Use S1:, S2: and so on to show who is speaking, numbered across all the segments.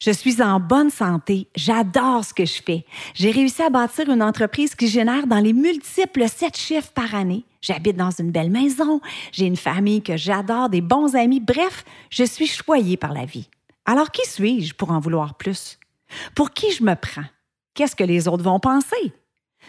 S1: Je suis en bonne santé. J'adore ce que je fais. J'ai réussi à bâtir une entreprise qui génère dans les multiples sept chiffres par année. J'habite dans une belle maison. J'ai une famille que j'adore, des bons amis. Bref, je suis choyée par la vie. Alors qui suis-je pour en vouloir plus? Pour qui je me prends? Qu'est-ce que les autres vont penser?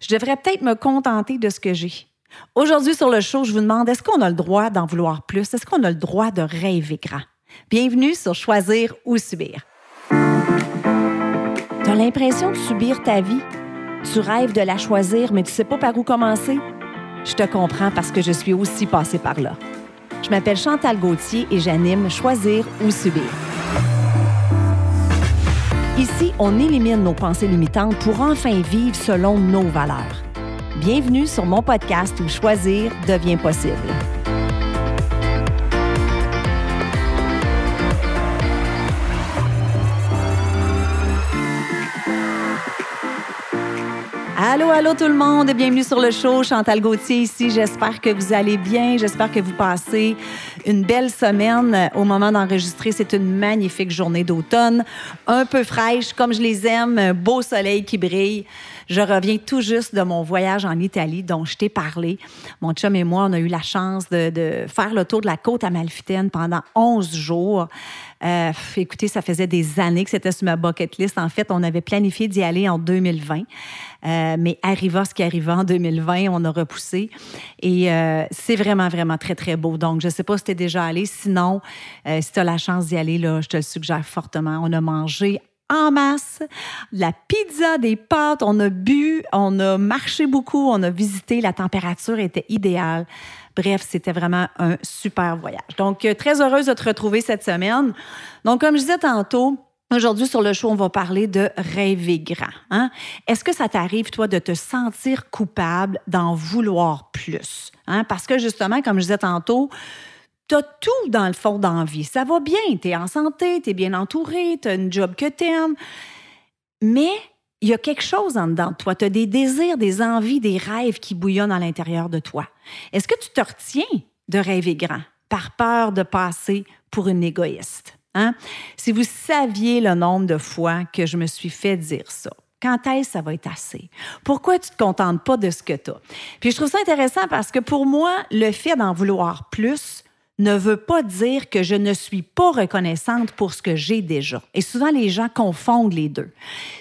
S1: Je devrais peut-être me contenter de ce que j'ai. Aujourd'hui sur le show, je vous demande, est-ce qu'on a le droit d'en vouloir plus? Est-ce qu'on a le droit de rêver grand? Bienvenue sur Choisir ou Subir. Tu as l'impression de subir ta vie? Tu rêves de la choisir, mais tu sais pas par où commencer? Je te comprends parce que je suis aussi passée par là. Je m'appelle Chantal Gauthier et j'anime Choisir ou Subir. Ici, on élimine nos pensées limitantes pour enfin vivre selon nos valeurs. Bienvenue sur mon podcast où choisir devient possible. Allô, allô tout le monde, bienvenue sur le show. Chantal Gauthier ici. J'espère que vous allez bien. J'espère que vous passez une belle semaine. Au moment d'enregistrer, c'est une magnifique journée d'automne, un peu fraîche comme je les aime, beau soleil qui brille. Je reviens tout juste de mon voyage en Italie dont je t'ai parlé. Mon chum et moi, on a eu la chance de, faire le tour de la côte amalfitaine pendant 11 jours. Euh, écoutez, ça faisait des années que c'était sur ma bucket list. En fait, on avait planifié d'y aller en 2020. Euh, mais arriva ce qui arriva en 2020, on a repoussé. Et euh, c'est vraiment, vraiment très, très beau. Donc, je ne sais pas si tu es déjà allé. Sinon, si tu as la chance d'y aller, là, je te le suggère fortement. On a mangé en masse, la pizza, des pâtes, on a bu, on a marché beaucoup, on a visité, la température était idéale. Bref, c'était vraiment un super voyage. Donc, euh, très heureuse de te retrouver cette semaine. Donc, comme je disais tantôt, Aujourd'hui, sur le show, on va parler de rêver grand. Hein? Est-ce que ça t'arrive, toi, de te sentir coupable d'en vouloir plus? Hein? Parce que justement, comme je disais tantôt, tu as tout dans le fond d'envie. Ça va bien, tu es en santé, tu es bien entouré, tu as une job que tu aimes. Mais il y a quelque chose en dedans de toi. Tu as des désirs, des envies, des rêves qui bouillonnent à l'intérieur de toi. Est-ce que tu te retiens de rêver grand par peur de passer pour une égoïste? Hein? Si vous saviez le nombre de fois que je me suis fait dire ça. Quand est-ce que ça va être assez? Pourquoi tu ne te contentes pas de ce que tu as? Puis je trouve ça intéressant parce que pour moi, le fait d'en vouloir plus, ne veut pas dire que je ne suis pas reconnaissante pour ce que j'ai déjà. Et souvent, les gens confondent les deux.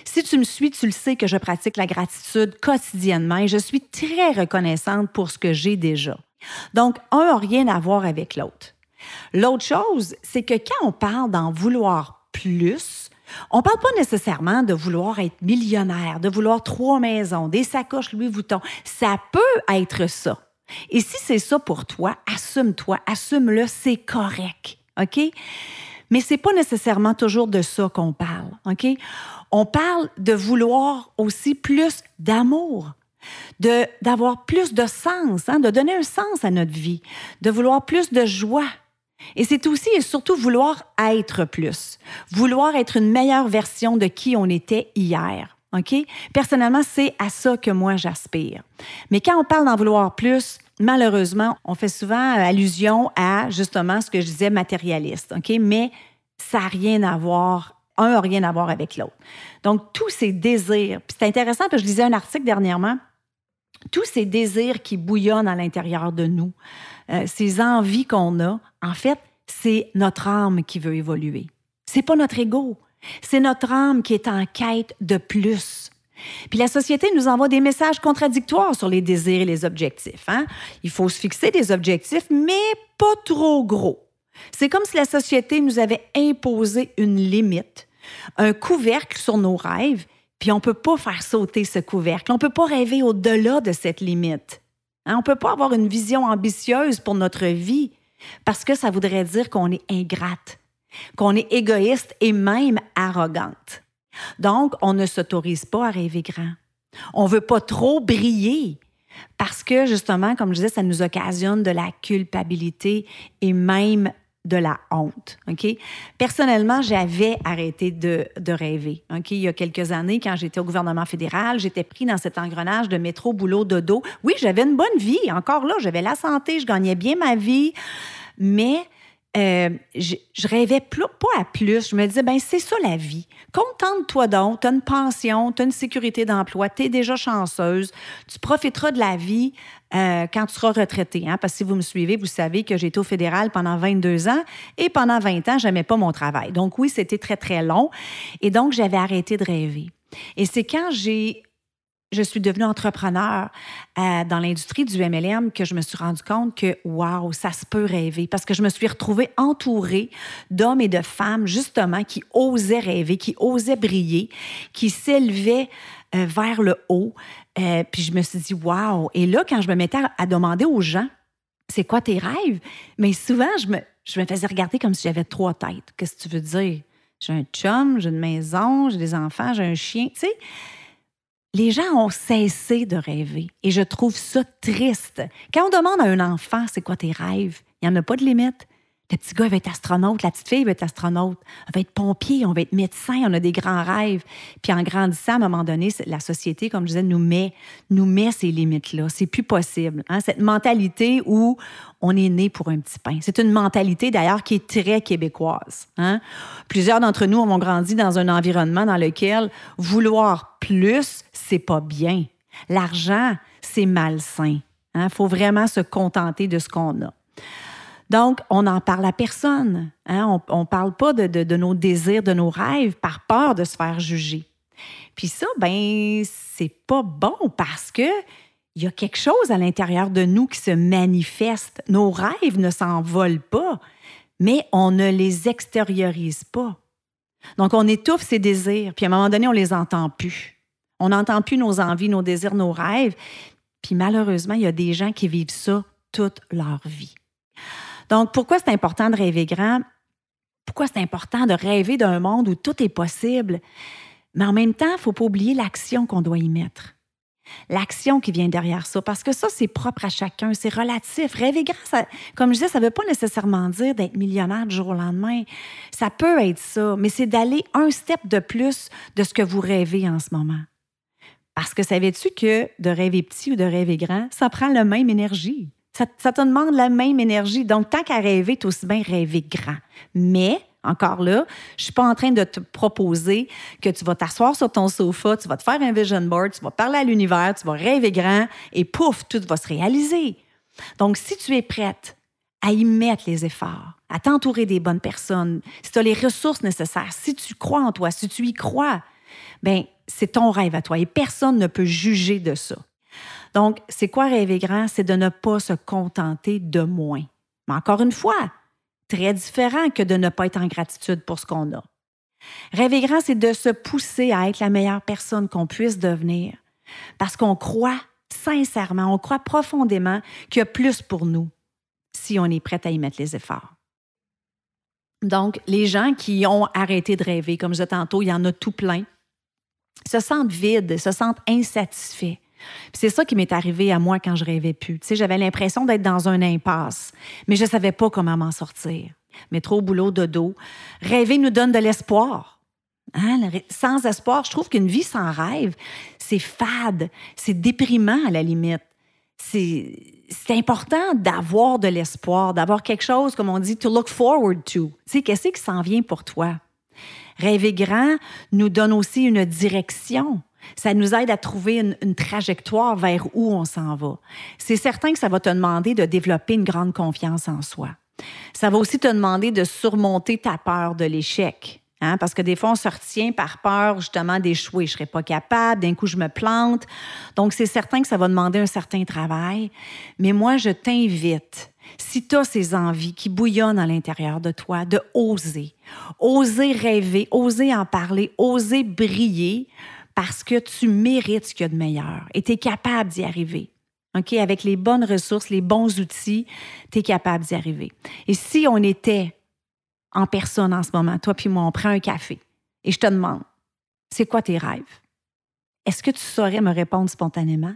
S1: Si tu me suis, tu le sais que je pratique la gratitude quotidiennement et je suis très reconnaissante pour ce que j'ai déjà. Donc, un n'a rien à voir avec l'autre. L'autre chose, c'est que quand on parle d'en vouloir plus, on ne parle pas nécessairement de vouloir être millionnaire, de vouloir trois maisons, des sacoches Louis Vuitton. Ça peut être ça. Et si c'est ça pour toi, assume-toi, assume-le, c'est correct. OK? Mais c'est pas nécessairement toujours de ça qu'on parle. OK? On parle de vouloir aussi plus d'amour, d'avoir plus de sens, hein, de donner un sens à notre vie, de vouloir plus de joie. Et c'est aussi et surtout vouloir être plus, vouloir être une meilleure version de qui on était hier. OK? Personnellement, c'est à ça que moi j'aspire. Mais quand on parle d'en vouloir plus, malheureusement, on fait souvent allusion à justement ce que je disais matérialiste. OK? Mais ça n'a rien à voir un n'a rien à voir avec l'autre. Donc, tous ces désirs, puis c'est intéressant parce que je lisais un article dernièrement, tous ces désirs qui bouillonnent à l'intérieur de nous, euh, ces envies qu'on a, en fait, c'est notre âme qui veut évoluer. C'est pas notre ego. C'est notre âme qui est en quête de plus. Puis la société nous envoie des messages contradictoires sur les désirs et les objectifs. Hein? Il faut se fixer des objectifs, mais pas trop gros. C'est comme si la société nous avait imposé une limite, un couvercle sur nos rêves, puis on ne peut pas faire sauter ce couvercle. On ne peut pas rêver au-delà de cette limite. Hein? On ne peut pas avoir une vision ambitieuse pour notre vie parce que ça voudrait dire qu'on est ingrate, qu'on est égoïste et même arrogante. Donc, on ne s'autorise pas à rêver grand. On veut pas trop briller parce que, justement, comme je disais, ça nous occasionne de la culpabilité et même de la honte. Personnellement, j'avais arrêté de, rêver. OK? Il y a quelques années, quand j'étais au gouvernement fédéral, j'étais pris dans cet engrenage de métro, boulot, dodo. Oui, j'avais une bonne vie. Encore là, j'avais la santé, je gagnais bien ma vie. Mais euh, je, rêvais pas à plus. Je me disais, ben c'est ça la vie. Contente-toi donc, tu as une pension, tu as une sécurité d'emploi, tu es déjà chanceuse, tu profiteras de la vie euh, quand tu seras retraité. Hein? Parce que si vous me suivez, vous savez que j'ai été au fédéral pendant 22 ans et pendant 20 ans, j'aimais pas mon travail. Donc oui, c'était très, très long. Et donc, j'avais arrêté de rêver. Et c'est quand j'ai je suis devenue entrepreneur euh, dans l'industrie du MLM que je me suis rendu compte que, waouh, ça se peut rêver. Parce que je me suis retrouvée entourée d'hommes et de femmes, justement, qui osaient rêver, qui osaient briller, qui s'élevaient euh, vers le haut. Euh, puis je me suis dit, waouh. Et là, quand je me mettais à, demander aux gens, c'est quoi tes rêves? Mais souvent, je me, je me faisais regarder comme si j'avais trois têtes. Qu'est-ce que tu veux dire? J'ai un chum, j'ai une maison, j'ai des enfants, j'ai un chien. Tu sais, les gens ont cessé de rêver et je trouve ça triste. Quand on demande à un enfant c'est quoi tes rêves, il n'y en a pas de limite. Le petit gars va être astronaute, la petite fille va être astronaute, elle va être pompier, on va être médecin, on a des grands rêves. Puis en grandissant, à un moment donné, la société, comme je disais, nous met, nous met ces limites-là. C'est plus possible. Hein? Cette mentalité où on est né pour un petit pain. C'est une mentalité d'ailleurs qui est très québécoise. Hein? Plusieurs d'entre nous ont grandi dans un environnement dans lequel vouloir plus, c'est pas bien. L'argent, c'est malsain. Il hein? faut vraiment se contenter de ce qu'on a. Donc, on n'en parle à personne. Hein? On ne parle pas de, nos désirs, de nos rêves, par peur de se faire juger. Puis ça, ben, c'est pas bon parce que il y a quelque chose à l'intérieur de nous qui se manifeste. Nos rêves ne s'envolent pas, mais on ne les extériorise pas. Donc, on étouffe ces désirs, puis à un moment donné, on les entend plus. On n'entend plus nos envies, nos désirs, nos rêves. Puis malheureusement, il y a des gens qui vivent ça toute leur vie. Donc, pourquoi c'est important de rêver grand? Pourquoi c'est important de rêver d'un monde où tout est possible? Mais en même temps, il ne faut pas oublier l'action qu'on doit y mettre. L'action qui vient derrière ça, parce que ça, c'est propre à chacun, c'est relatif. Rêver grand, comme je disais, ça ne veut pas nécessairement dire d'être millionnaire du jour au lendemain. Ça peut être ça, mais c'est d'aller un step de plus de ce que vous rêvez en ce moment. Parce que savais-tu que de rêver petit ou de rêver grand, ça prend la même énergie? Ça, te demande la même énergie. Donc, tant qu'à rêver, tu aussi bien rêver grand. Mais, encore là, je suis pas en train de te proposer que tu vas t'asseoir sur ton sofa, tu vas te faire un vision board, tu vas parler à l'univers, tu vas rêver grand et pouf, tout va se réaliser. Donc, si tu es prête à y mettre les efforts, à t'entourer des bonnes personnes, si tu as les ressources nécessaires, si tu crois en toi, si tu y crois, ben c'est ton rêve à toi et personne ne peut juger de ça. Donc, c'est quoi rêver grand? C'est de ne pas se contenter de moins. Mais encore une fois, très différent que de ne pas être en gratitude pour ce qu'on a. Rêver grand, c'est de se pousser à être la meilleure personne qu'on puisse devenir parce qu'on croit sincèrement, on croit profondément qu'il y a plus pour nous si on est prêt à y mettre les efforts. Donc, les gens qui ont arrêté de rêver, comme je disais tantôt, il y en a tout plein, se sentent vides, se sentent insatisfaits. C'est ça qui m'est arrivé à moi quand je rêvais plus. Tu sais, j'avais l'impression d'être dans un impasse, mais je savais pas comment m'en sortir. Métro, boulot, dodo. Rêver nous donne de l'espoir. Hein? Sans espoir, je trouve qu'une vie sans rêve, c'est fade, c'est déprimant à la limite. C'est important d'avoir de l'espoir, d'avoir quelque chose, comme on dit, to look forward to. Tu sais, qu'est-ce qui s'en vient pour toi? Rêver grand nous donne aussi une direction. Ça nous aide à trouver une, trajectoire vers où on s'en va. C'est certain que ça va te demander de développer une grande confiance en soi. Ça va aussi te demander de surmonter ta peur de l'échec. Hein, parce que des fois, on se retient par peur justement d'échouer. Je ne serai pas capable, d'un coup, je me plante. Donc, c'est certain que ça va demander un certain travail. Mais moi, je t'invite, si tu as ces envies qui bouillonnent à l'intérieur de toi, de oser. Oser rêver, oser en parler, oser briller parce que tu mérites ce qu'il y a de meilleur et tu es capable d'y arriver. OK? Avec les bonnes ressources, les bons outils, tu es capable d'y arriver. Et si on était en personne en ce moment, toi puis moi, on prend un café et je te demande, c'est quoi tes rêves? Est-ce que tu saurais me répondre spontanément?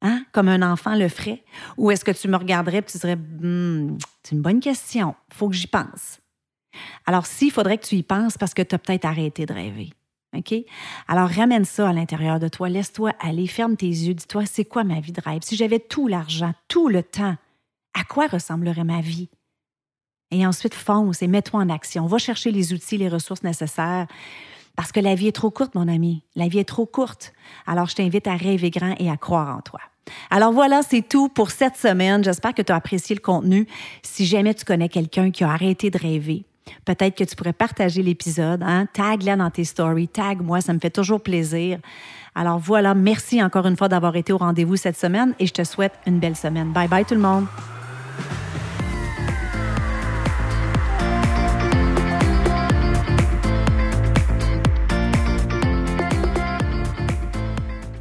S1: Hein? Comme un enfant le ferait? Ou est-ce que tu me regarderais et tu dirais, hmm, c'est une bonne question, faut que j'y pense. Alors, s'il faudrait que tu y penses parce que tu as peut-être arrêté de rêver. OK? Alors, ramène ça à l'intérieur de toi. Laisse-toi aller. Ferme tes yeux. Dis-toi, c'est quoi ma vie de rêve? Si j'avais tout l'argent, tout le temps, à quoi ressemblerait ma vie? Et ensuite, fonce et mets-toi en action. Va chercher les outils, les ressources nécessaires. Parce que la vie est trop courte, mon ami. La vie est trop courte. Alors, je t'invite à rêver grand et à croire en toi. Alors voilà, c'est tout pour cette semaine. J'espère que tu as apprécié le contenu. Si jamais tu connais quelqu'un qui a arrêté de rêver, peut-être que tu pourrais partager l'épisode. Hein? Tag-la dans tes stories, tag-moi, ça me fait toujours plaisir. Alors voilà, merci encore une fois d'avoir été au rendez-vous cette semaine et je te souhaite une belle semaine. Bye bye tout le monde.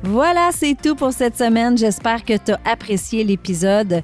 S1: Voilà, c'est tout pour cette semaine. J'espère que tu as apprécié l'épisode.